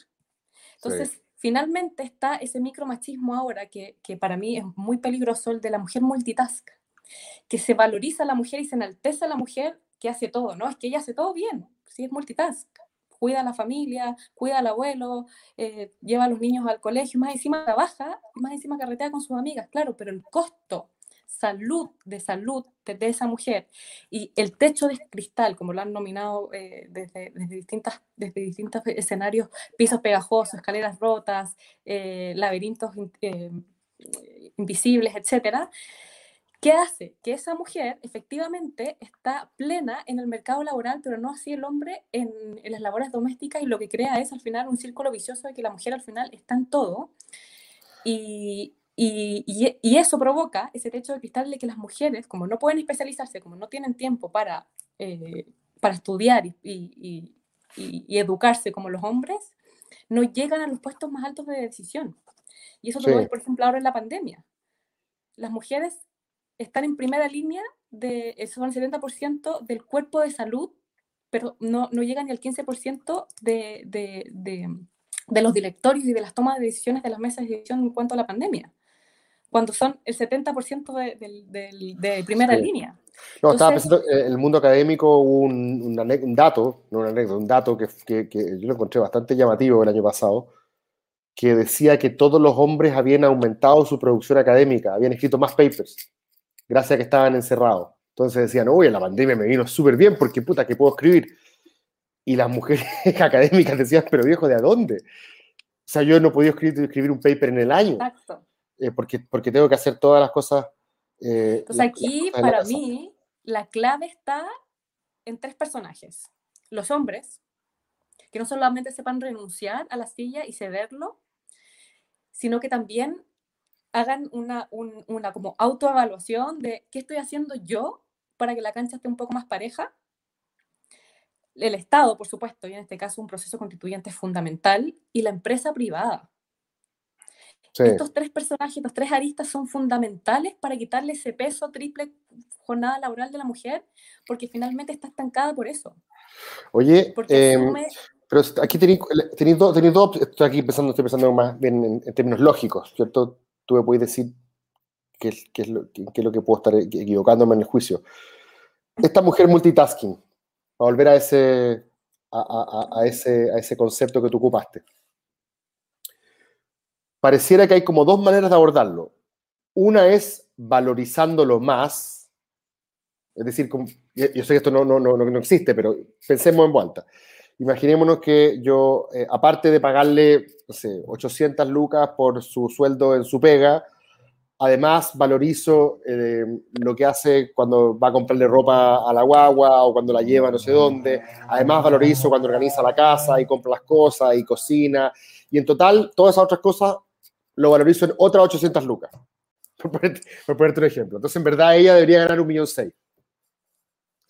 Entonces, finalmente está ese micromachismo ahora que, que para mí es muy peligroso, el de la mujer multitask, que se valoriza a la mujer y se enaltece a la mujer que hace todo, ¿no? Es que ella hace todo bien, sí es multitask. Cuida a la familia, cuida al abuelo, eh, lleva a los niños al colegio, más encima trabaja, más encima carretea con sus amigas, claro, pero el costo de salud de, esa mujer y el techo de cristal, como lo han nominado eh, desde, distintas, distintos escenarios, pisos pegajosos, escaleras rotas, eh, laberintos invisibles, etcétera, ¿Qué hace? Que esa mujer efectivamente está plena en el mercado laboral, pero no así el hombre en, en, las labores domésticas y lo que crea es al final un círculo vicioso de que la mujer al final está en todo. Y, y, y, y, eso provoca ese techo de cristal de que las mujeres, como no pueden especializarse, como no tienen tiempo para, eh, para estudiar y, y, educarse como los hombres, no llegan a los puestos más altos de decisión. Y eso sí. por ejemplo, ahora en la pandemia. Las mujeres están en primera línea, de, son el 70% del cuerpo de salud, pero no, no llegan ni al 15% de, de, de, de los directorios y de las tomas de decisiones de las mesas de decisión en cuanto a la pandemia cuando son el 70% de, de, de, de, primera sí. línea. No, Entonces, estaba pensando, en el mundo académico un, un, un dato, no un anécdota, un dato que, que, que, yo lo encontré bastante llamativo el año pasado, que decía que todos los hombres habían aumentado su producción académica, habían escrito más papers, gracias a que estaban encerrados. Entonces decían, uy, la pandemia me vino súper bien porque puta que puedo escribir. Y las mujeres (laughs) académicas decían, pero viejo, ¿de dónde? O sea, yo no he podido escribir, escribir un paper en el año. Exacto eh, porque, porque tengo que hacer todas las cosas. Eh, Entonces las, aquí, las cosas para mí, la clave está en tres personajes. Los hombres, que no solamente sepan renunciar a la silla y cederlo, sino que también hagan una, un, una como autoevaluación de qué estoy haciendo yo para que la cancha esté un poco más pareja. El Estado, por supuesto, y en este caso un proceso constituyente fundamental, y la empresa privada. Sí. Estos tres personajes, estos tres aristas son fundamentales para quitarle ese peso triple jornada laboral de la mujer, porque finalmente está estancada por eso. Oye, eh, asume... pero aquí tenéis dos, tenéis dos, estoy aquí pensando, estoy pensando más bien en, en términos lógicos, ¿cierto? Tú me puedes decir qué es, qué, es lo, qué, es lo que puedo estar equivocándome en el juicio. Esta mujer multitasking, para volver a ese, a, a, a, ese, a ese concepto que tú ocupaste pareciera que hay como dos maneras de abordarlo. Una es valorizándolo más, es decir, yo sé que esto no, no, no, no existe, pero pensemos en vuelta. Imaginémonos que yo, eh, aparte de pagarle, no sé, 800 lucas por su sueldo en su pega, además valorizo eh, lo que hace cuando va a comprarle ropa a la guagua o cuando la lleva no sé dónde. Además valorizo cuando organiza la casa y compra las cosas y cocina. Y en total, todas esas otras cosas lo valorizo en otras 800 lucas. (laughs) Por ponerte, por ponerte un ejemplo. Entonces, en verdad, ella debería ganar un millón seis.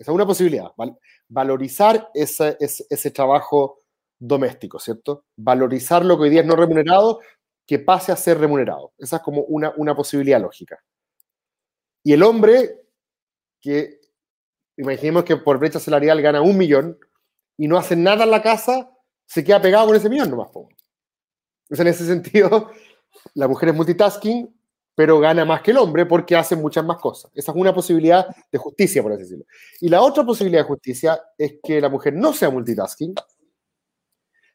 Esa es una posibilidad. Val valorizar ese, ese, trabajo doméstico, ¿cierto? Valorizar lo que hoy día es no remunerado, que pase a ser remunerado. Esa es como una, una posibilidad lógica. Y el hombre, que imaginemos que por brecha salarial gana un millón y no hace nada en la casa, se queda pegado con ese millón nomás. Entonces, en ese sentido, la mujer es multitasking, pero gana más que el hombre porque hace muchas más cosas. Esa es una posibilidad de justicia, por así decirlo. Y la otra posibilidad de justicia es que la mujer no sea multitasking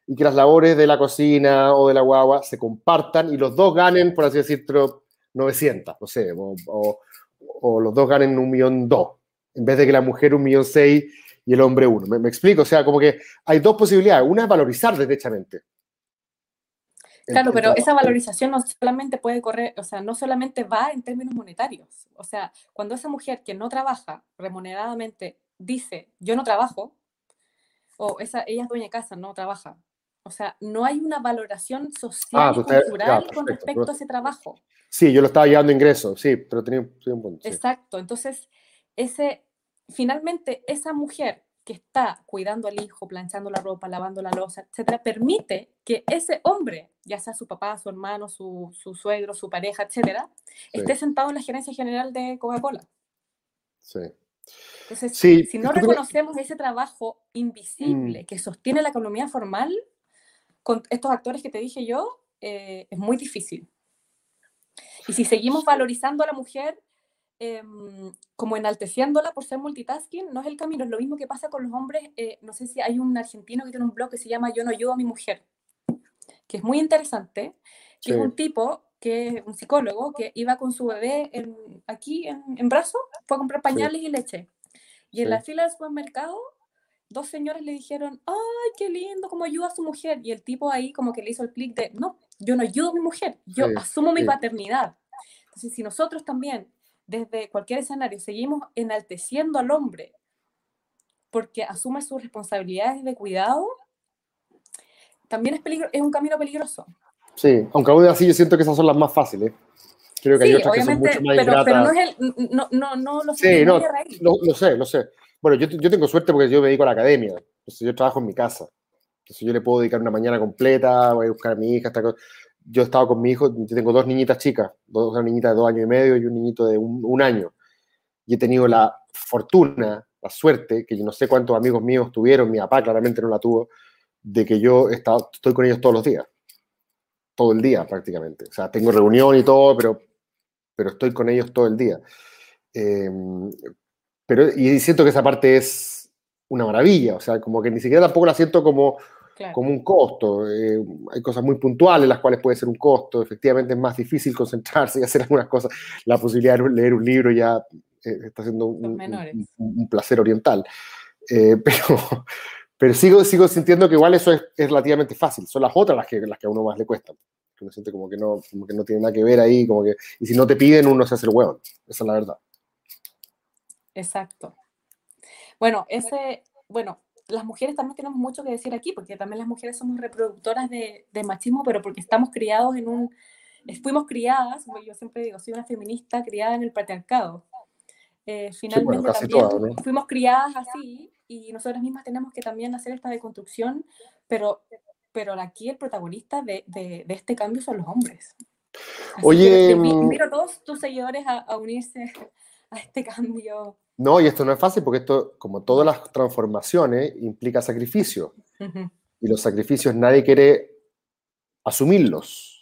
y que las labores de la cocina o de la guagua se compartan y los dos ganen, por así decirlo, 900, no sé, o, o, o los dos ganen un millón dos, en vez de que la mujer un millón seis y el hombre uno. ¿Me, ¿Me, explico? O sea, como que hay dos posibilidades. Una es valorizar derechamente Claro, pero esa valorización no solamente puede correr, o sea, no solamente va en términos monetarios. O sea, cuando esa mujer que no trabaja remuneradamente dice, yo no trabajo, o esa, ella es dueña de casa, no trabaja. O sea, no hay una valoración social ah, y cultural ya, con respecto a ese trabajo. Sí, yo lo estaba llevando ingresos, sí, pero tenía, tenía un punto. Sí. Exacto, entonces, ese, finalmente, esa mujer que está cuidando al hijo, planchando la ropa, lavando la losa, etcétera, permite que ese hombre, ya sea su papá, su hermano, su, su suegro, su pareja, etcétera, sí. esté sentado en la gerencia general de Coca-Cola. Sí. Entonces, Sí, si no ¿tú crees- reconocemos ese trabajo invisible Mm. que sostiene la economía formal, con estos actores que te dije yo, eh, es muy difícil. Y si seguimos valorizando a la mujer, em, como enalteciéndola por ser multitasking, no es el camino. Es lo mismo que pasa con los hombres. eh, no sé si hay un argentino que tiene un blog que se llama Yo no ayudo a mi mujer, que es muy interesante, que es Sí. un tipo que es un psicólogo que iba con su bebé en- aquí en, en brazo, fue a comprar pañales y leche. Y en Sí. la fila del supermercado, dos señores le dijeron, ay, qué lindo, cómo ayuda a su mujer. Y el tipo ahí como que le hizo el clic de, no, yo no ayudo a mi mujer, yo Sí, asumo mi sí. paternidad. Entonces, si nosotros también, desde cualquier escenario, seguimos enalteciendo al hombre porque asume sus responsabilidades de cuidado, también es, peligro- es un camino peligroso. Sí, aunque aún así yo siento que esas son las más fáciles. Creo que hay Sí, otras que son mucho más pero, pero no es el, no, no, no lo Sí, no, lo, lo sé, lo sé. Bueno, yo, yo tengo suerte porque yo me dedico a la academia. Entonces yo trabajo en mi casa. Entonces yo le puedo dedicar una mañana completa, voy a buscar a mi hija. esta cosa. Yo he estado con mi hijo, tengo dos niñitas chicas, dos, una niñita de dos años y medio y un niñito de un, año. Y he tenido la fortuna, la suerte, que yo no sé cuántos amigos míos tuvieron, mi papá claramente no la tuvo, de que yo he estoy con ellos todos los días. Todo el día prácticamente. O sea, tengo reunión y todo, pero, pero estoy con ellos todo el día. Eh, pero, y siento que esa parte es una maravilla, o sea, como que ni siquiera tampoco la siento como, Claro. como un costo. eh, hay cosas muy puntuales las cuales puede ser un costo, efectivamente es más difícil concentrarse y hacer algunas cosas. La posibilidad de leer un libro ya eh, está siendo un placer oriental. Eh, (laughs) pero pero sigo, sigo sintiendo que igual eso es, es relativamente fácil, son las otras las que, las que a uno más le cuestan. Que uno siente como que, no, como que no tiene nada que ver ahí, como que, y si no te piden, uno se hace el hueón. Esa es la verdad. Exacto. Bueno, ese, bueno, las mujeres también tenemos mucho que decir aquí, porque también las mujeres somos reproductoras de, de machismo, pero porque estamos criados en un, fuimos criadas, como yo siempre digo, soy una feminista criada en el patriarcado. Eh, finalmente casi también todas, ¿no? fuimos criadas así y nosotras mismas tenemos que también hacer esta deconstrucción, pero, pero aquí el protagonista de, de- de este cambio son los hombres. Así que Oye, invi- mm, invito a todos tus seguidores a, a unirse (laughs) a este cambio. No, y esto no es fácil porque esto, como todas las transformaciones, implica sacrificio. Y los sacrificios nadie quiere asumirlos.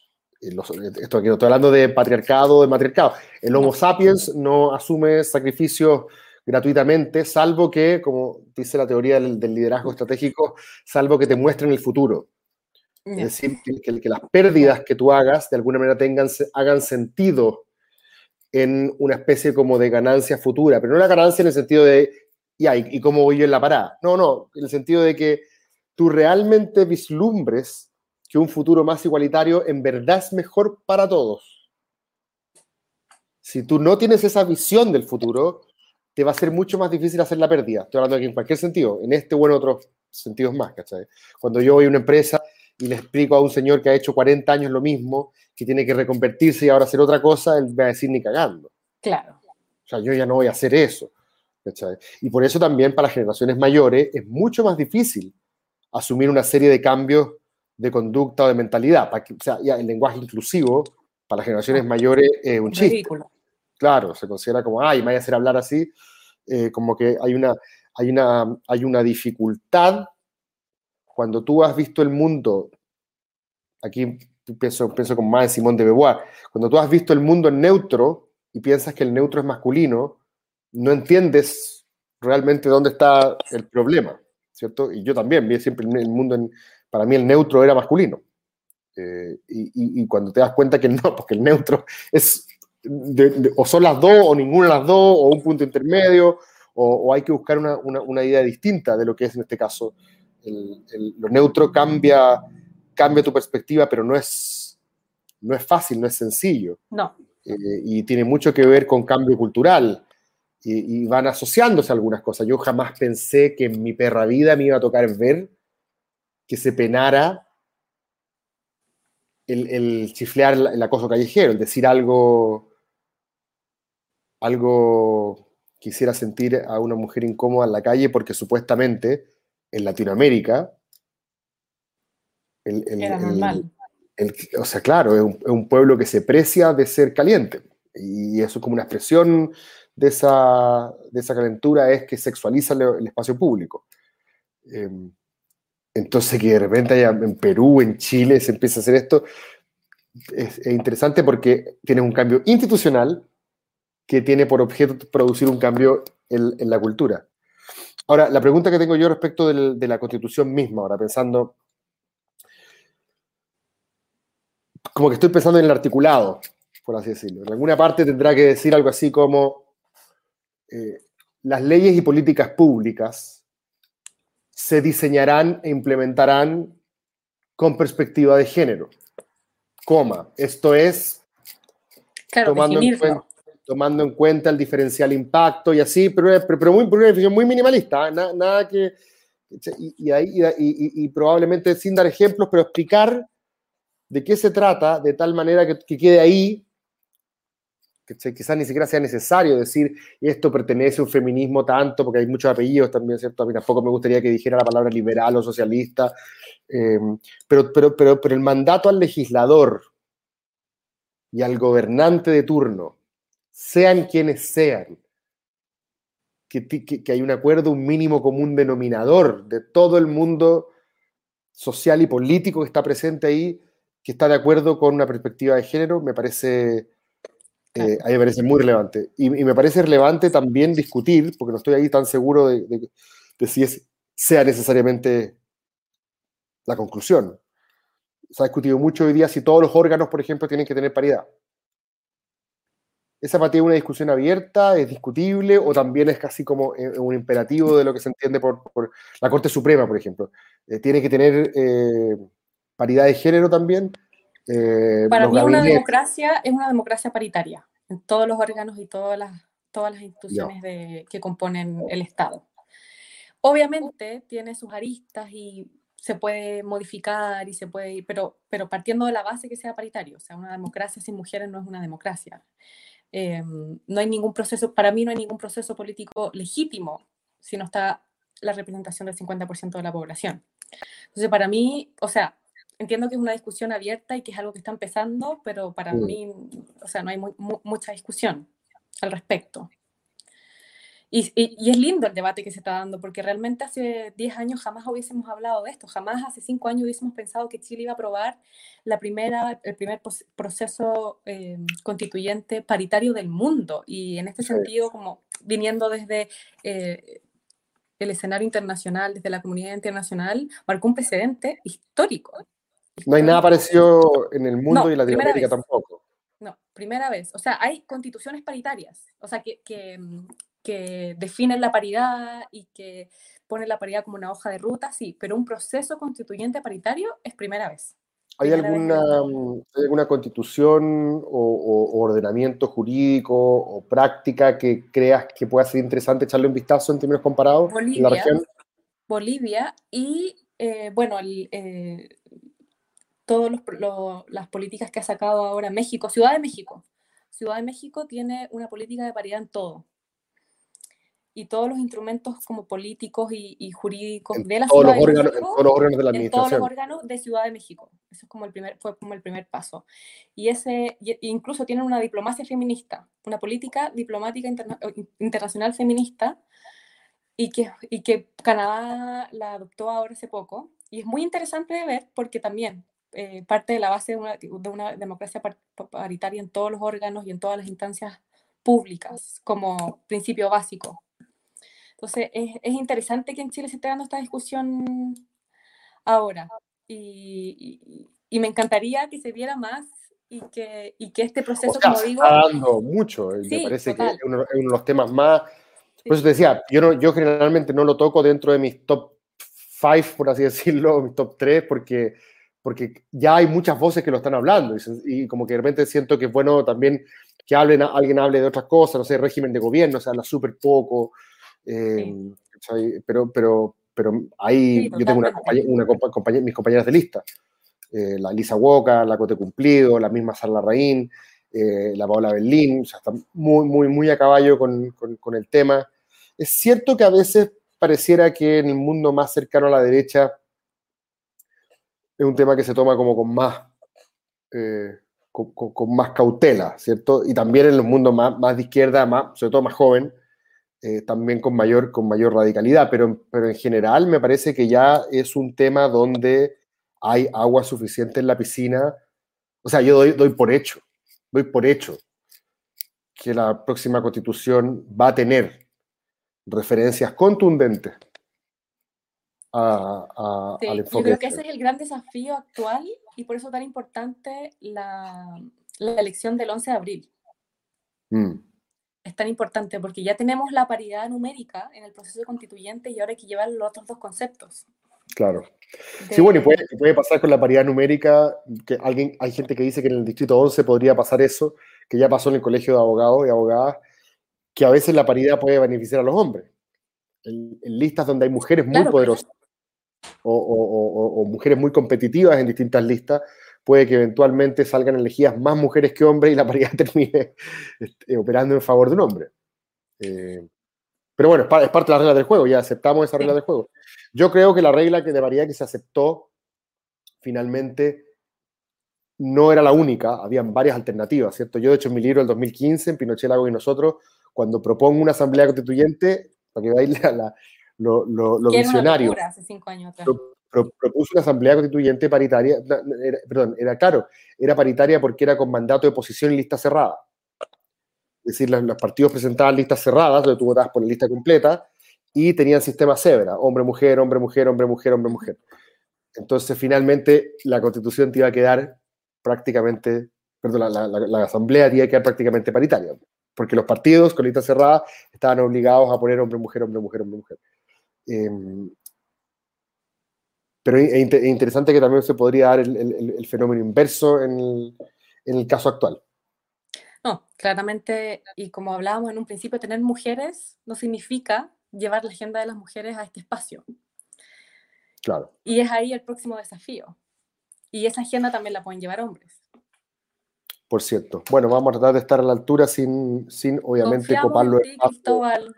Los- esto aquí no estoy hablando de patriarcado, de matriarcado. El Homo No. sapiens no asume sacrificios gratuitamente, salvo que, como dice la teoría del, del liderazgo estratégico, salvo que te muestren el futuro. Es decir, que, que- las pérdidas que tú hagas de alguna manera tengan, hagan sentido en una especie como de ganancia futura, pero no la ganancia en el sentido de, ya, ¿y, cómo voy yo en la parada? No, no, en el sentido de que tú realmente vislumbres que un futuro más igualitario en verdad es mejor para todos. Si tú no tienes esa visión del futuro, te va a ser mucho más difícil hacer la pérdida. Estoy hablando aquí en cualquier sentido, en este o en otros sentidos más, ¿cachai? Cuando yo voy a una empresa y le explico a un señor que ha hecho 40 años lo mismo, que tiene que reconvertirse y ahora hacer otra cosa, él va a decir ni cagando. Claro. O sea, yo ya no voy a hacer eso. ¿cachai? Y por eso también para generaciones mayores es mucho más difícil asumir una serie de cambios de conducta o de mentalidad. Para que, o sea, ya el lenguaje inclusivo para las generaciones mayores es un chiste. Ridículo. Claro, se considera como, ay, me voy a hacer hablar así. eh, como que hay una, hay, una, hay una dificultad cuando tú has visto el mundo, aquí pienso, pienso con más de Simón de Beauvoir, cuando tú has visto el mundo en neutro y piensas que el neutro es masculino, no entiendes realmente dónde está el problema, ¿cierto? Y yo también vi siempre el mundo, en, para mí el neutro era masculino. Eh, y, cuando te das cuenta que (laughs) no, porque el neutro es, de, o son las dos, o ninguna de las dos, o un punto intermedio, o, hay que buscar una, idea distinta de lo que es en este caso. El, el, lo neutro cambia, cambia tu perspectiva, pero no es, no es fácil, no es sencillo. No. Eh, y tiene mucho que ver con cambio cultural. Y, y, van asociándose algunas cosas. Yo jamás pensé que en mi perra vida me iba a tocar ver que se penara el, el chiflear el, el, acoso callejero, el decir algo, algo que hiciera sentir a una mujer incómoda en la calle porque supuestamente en Latinoamérica el, el, era normal. o sea, claro, es un, es un pueblo que se precia de ser caliente y eso es como una expresión de esa, de esa calentura es que sexualiza el, espacio público. Eh, entonces, que de repente haya en Perú, en Chile, se empieza a hacer esto, es, es interesante porque tiene un cambio institucional que tiene por objeto producir un cambio en, en la cultura. Ahora, la pregunta que tengo yo respecto del- de la constitución misma, ahora pensando, como que estoy pensando en el articulado, por así decirlo. En alguna parte tendrá que decir algo así como eh, las leyes y políticas públicas se diseñarán e implementarán con perspectiva de género, coma. Esto es Claro, tomando en, cuenta, tomando en cuenta el diferencial impacto y así, pero, pero, pero muy, una definición muy minimalista, ¿eh? Na- nada que... Y, ahí- y- probablemente sin dar ejemplos, pero explicar de qué se trata de tal manera que, que quede ahí, que quizás ni siquiera sea necesario decir esto pertenece a un feminismo tanto, porque hay muchos apellidos también, ¿cierto? A mí tampoco me gustaría que dijera la palabra liberal o socialista, eh, pero, pero, pero, pero el mandato al legislador y al gobernante de turno, sean quienes sean, que, ti- que, que hay un acuerdo, un mínimo común denominador de todo el mundo social y político que está presente ahí, que está de acuerdo con una perspectiva de género, me parece, eh, a mí me parece muy relevante. Y, y me parece relevante también discutir, porque no estoy ahí tan seguro de, de- de si es, sea necesariamente la conclusión. Se ha discutido mucho hoy día si todos los órganos, por ejemplo, tienen que tener paridad. ¿Esa ti es una discusión abierta, es discutible o también es casi como eh, un imperativo de lo que se entiende por, por la Corte Suprema, por ejemplo? Eh, ¿Tiene que tener eh, paridad de género también? Eh, Para mí una democracia es una democracia paritaria en todos los órganos y todas las, todas las instituciones de, que componen el Estado. Obviamente tiene sus aristas y se puede modificar y se puede ir, pero, pero partiendo de la base que sea paritario, o sea, una democracia sin mujeres no es una democracia. Eh, no hay ningún proceso, para mí no hay ningún proceso político legítimo si no está la representación del 50% de la población. Entonces, para mí, o sea, entiendo que es una discusión abierta y que es algo que está empezando, pero para Mm. mí, o sea, no hay mu- mu- mucha discusión al respecto. Y, y- y es lindo el debate que se está dando, porque realmente hace 10 años jamás hubiésemos hablado de esto, jamás hace 5 años hubiésemos pensado que Chile iba a aprobar la primera, el primer proceso eh, constituyente paritario del mundo. Y en este sentido, como viniendo desde eh, el escenario internacional, desde la comunidad internacional, marcó un precedente histórico. No hay nada histórico. parecido en el mundo No, y Latinoamérica tampoco. No, primera vez. O sea, hay constituciones paritarias, o sea, que, que, mm, que definen la paridad y que ponen la paridad como una hoja de ruta, sí, pero un proceso constituyente paritario es primera vez. ¿Hay alguna, mm, ¿hay alguna constitución o, o- ordenamiento jurídico o práctica que creas que pueda ser interesante echarle un vistazo en términos comparados en la Bolivia. región? Bolivia y, eh, bueno, eh, todas las políticas que ha sacado ahora México, Ciudad de México. Ciudad de México tiene una política de paridad en todo. Y todos los instrumentos como políticos y, y jurídicos En de la todos, Ciudad los de órganos, en México todos los órganos de la en todos los administración. órganos de Ciudad de México. Eso es como el primer, fue como el primer paso. Y ese, y- y incluso tienen una diplomacia feminista, una política diplomática interna- internacional feminista, y que, y que Canadá la adoptó ahora hace poco. Y es muy interesante de ver porque también eh, parte de la base de una, de una democracia par- pa- paritaria en todos los órganos y en todas las instancias públicas como principio básico. Entonces, es, es interesante que en Chile se esté dando esta discusión ahora. Y, y- y me encantaría que se viera más y que, y que este O proceso, sea, como digo, está dando mucho. y me Sí, parece total. que es uno, es uno de los temas más. Sí. Por eso te decía, yo, no, yo generalmente no lo toco dentro de mis top 5, por así (laughs) decirlo, mis top 3, porque, porque ya hay muchas voces que lo están hablando. Y, y como que de repente siento que es bueno también que hablen, alguien hable de otras cosas, no sé, régimen de gobierno, se habla súper poco. Eh, ¿cachai? pero, pero, pero ahí Sí, yo tengo una, totalmente. compañe- una compa- compañe- mis compañeras de lista. eh, la Lisa Woca, la Cote Cumplido, la misma Sarla Raín, eh, la Paola Berlín, o sea, están muy, muy, muy a caballo con, con- con el tema. Es cierto que a veces pareciera que en el mundo más cercano a la derecha es un tema que se toma como con más, eh, con, con- con más cautela, ¿cierto? Y también en los mundos más, más de izquierda, más, sobre todo más joven, eh, también con mayor, con mayor radicalidad, pero, pero en general me parece que ya es un tema donde hay agua suficiente en la piscina. O sea, yo doy, doy por hecho, doy por hecho que la próxima constitución va a tener referencias contundentes a- a- Sí, al yo enfoque creo de que ese es el gran desafío actual y por eso tan importante la, la elección del 11 de abril. Mm, Es tan importante porque ya tenemos la paridad numérica en el proceso constituyente y ahora hay que llevar los otros dos conceptos. claro. Sí, de- bueno, y puede, puede pasar con la paridad numérica, que alguien, hay gente que dice que en el distrito 11 podría pasar eso, que ya pasó en el colegio de abogados y abogadas, que a veces la paridad puede beneficiar a los hombres. En, en listas donde hay mujeres muy Claro, pero- poderosas o, o- o- o mujeres muy competitivas en distintas listas, puede que eventualmente salgan elegidas más mujeres que hombres y la paridad (laughs) termine este, operando en favor de un hombre. Eh, pero bueno, es, pa- es parte de las reglas del juego, ya aceptamos esa regla Sí. del juego. Yo creo que la regla que de paridad que se aceptó finalmente no era la única, habían varias alternativas, ¿cierto? Yo, de hecho, en mi libro del 2015, en Pinochet, Lago y nosotros, cuando propongo una asamblea constituyente, para que veáis la- la- lo, lo, lo que era una visionario, locura hace cinco años atrás. pro- pro- propuso una asamblea constituyente paritaria, era- perdón, era claro, era paritaria porque era con mandato de oposición y lista cerrada. Es decir, los, los partidos presentaban listas cerradas, donde tú votabas por la lista completa, y tenían sistema cebra, hombre-mujer, hombre-mujer, hombre-mujer, hombre-mujer. Entonces, finalmente, la constitución te iba a quedar prácticamente, perdón, la, la- la- la asamblea te iba a quedar prácticamente paritaria, porque los partidos con lista cerrada estaban obligados a poner hombre-mujer, hombre-mujer, hombre-mujer. Em, pero es es inte- es interesante que también se podría dar el, el- el fenómeno inverso en el, en el caso actual. No, claramente, y como hablábamos en un principio, tener mujeres no significa llevar la agenda de las mujeres a este espacio. Claro. Y es ahí el próximo desafío. Y esa agenda también la pueden llevar hombres. Por cierto. Bueno, vamos a tratar de estar a la altura sin, sin obviamente, Confiamos copar en ti, espacios. Cristóbal,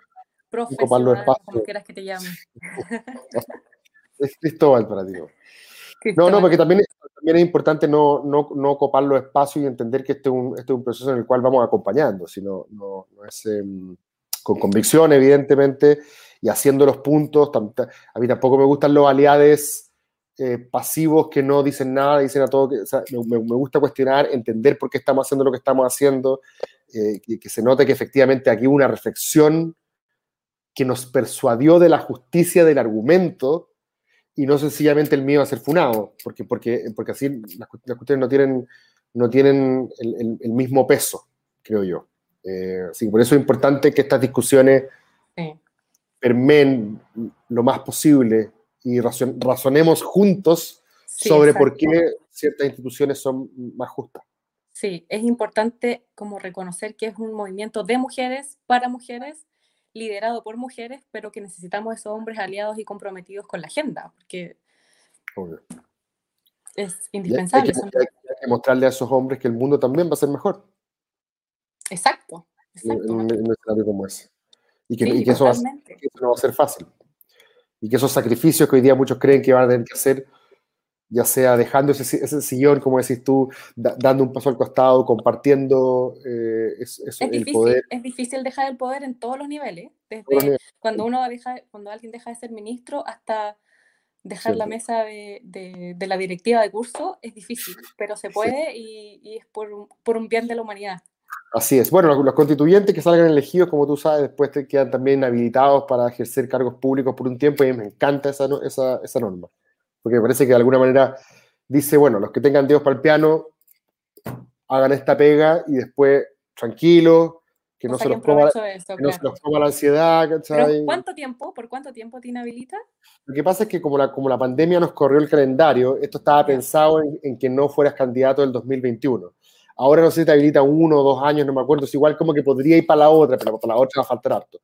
copar los profesional, como quieras que te llame. (laughs) Es Cristóbal para ti. ¿no? No, porque también es, también es importante no, no, no copar los espacios y entender que este es un, este es un proceso en el cual vamos acompañando, sino no, no es em, con convicción, evidentemente, y haciendo los puntos. A mí tampoco me gustan los aliados eh, pasivos que no dicen nada, dicen a todo que. o sea, me, me- me gusta cuestionar, entender por qué estamos haciendo lo que estamos haciendo, eh, y que se note que efectivamente aquí hubo una reflexión que nos persuadió de la justicia del argumento y no sencillamente el miedo a ser funado, porque, porque, porque así las, las cuestiones no tienen, no tienen el, el- el mismo peso, creo yo. Eh, así que por eso es importante que estas discusiones Sí. permeen lo más posible y razon- razonemos juntos Sí, sobre exacto. por qué ciertas instituciones son más justas. Sí, es importante como reconocer que es un movimiento de mujeres, para mujeres, liderado por mujeres, pero que necesitamos esos hombres aliados y comprometidos con la agenda, porque Obvio. es indispensable. hay que- hay que mostrarle a esos hombres que el mundo también va a ser mejor Exacto, exacto. en- en un escenario como ese. Y que, Sí, y que eso va que eso no va a ser fácil. Y que esos sacrificios que hoy día muchos creen que van a tener que hacer, ya sea dejando ese, ese sillón, como decís tú, da- dando un paso al costado, compartiendo eh, es- Es el difícil, poder. es difícil dejar el poder en todos los niveles, todos los desde niveles. cuando uno deja, cuando alguien deja de ser ministro hasta dejar la Cierto. mesa de, de- de la directiva de curso, es difícil, pero se puede y, y es por un, por un bien de la humanidad. Así es. Bueno, los, los constituyentes que salgan elegidos, como tú sabes, después te quedan también habilitados para ejercer cargos públicos por un tiempo y me encanta esa, esa, esa norma. Porque me parece que de alguna manera dice, bueno, los que tengan Dios para el piano, hagan esta pega y después tranquilos, que No se los coma, provecho de eso, que no se claro. los coma la ansiedad, Pero. ¿cuánto tiempo? ¿Por cuánto tiempo te inhabilita? Lo que pasa es que como la, como la pandemia nos corrió el calendario, esto estaba pensado en, en que no fueras candidato del 2021. Ahora no sé si te habilita uno o dos años, no me acuerdo, es igual como que podría ir para la otra, pero para la otra va a faltar harto.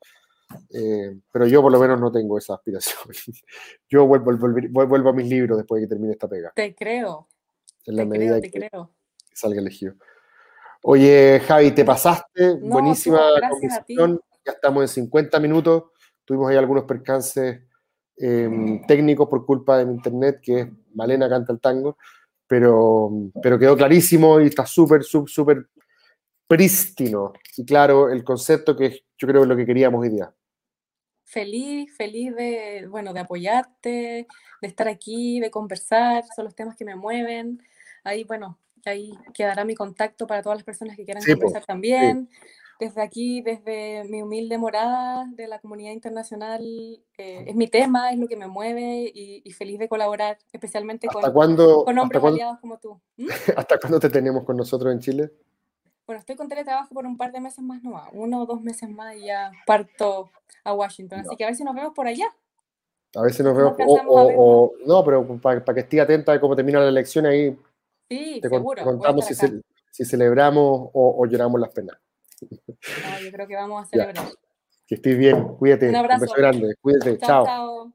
Eh, pero yo por lo menos no tengo esa aspiración. (laughs) yo vuelvo, a mis libros después de que termine esta pega, Te creo, en la te medida creo, te que creo. salga elegido. Oye, Javi, te pasaste, No, buenísima conversación, ya estamos en 50 minutos, tuvimos ahí algunos percances eh, técnicos por culpa de mi internet, que es Malena canta el tango, pero, pero quedó clarísimo y está súper, súper, súper prístino y claro el concepto que yo creo es lo que queríamos hoy día. Feliz, feliz de, bueno, de apoyarte, de estar aquí, de conversar, son los temas que me mueven. Ahí, bueno, ahí quedará mi contacto para todas las personas que quieran Sí, conversar también. Desde aquí, desde mi humilde morada de la comunidad internacional, eh, es mi tema, es lo que me mueve y, y feliz de colaborar, especialmente ¿Hasta con, cuándo, con hasta hombres cuándo, aliados como tú. ¿Mm? (laughs) hasta cuándo te tenemos con nosotros en Chile? Bueno, estoy con teletrabajo por un par de meses más nomás, uno o dos meses más y ya parto a Washington. Así que a ver si nos vemos por allá. A veces nos No vemos, o, o- o- no, pero para que esté atenta de cómo termina la elección, ahí Sí, te, seguro. contamos si, ce- si celebramos o, o lloramos las penas. No, yo creo que vamos a Ya. celebrar. Que estés bien, cuídate. Un abrazo. beso grande, cuídate, Chao, chao. chao.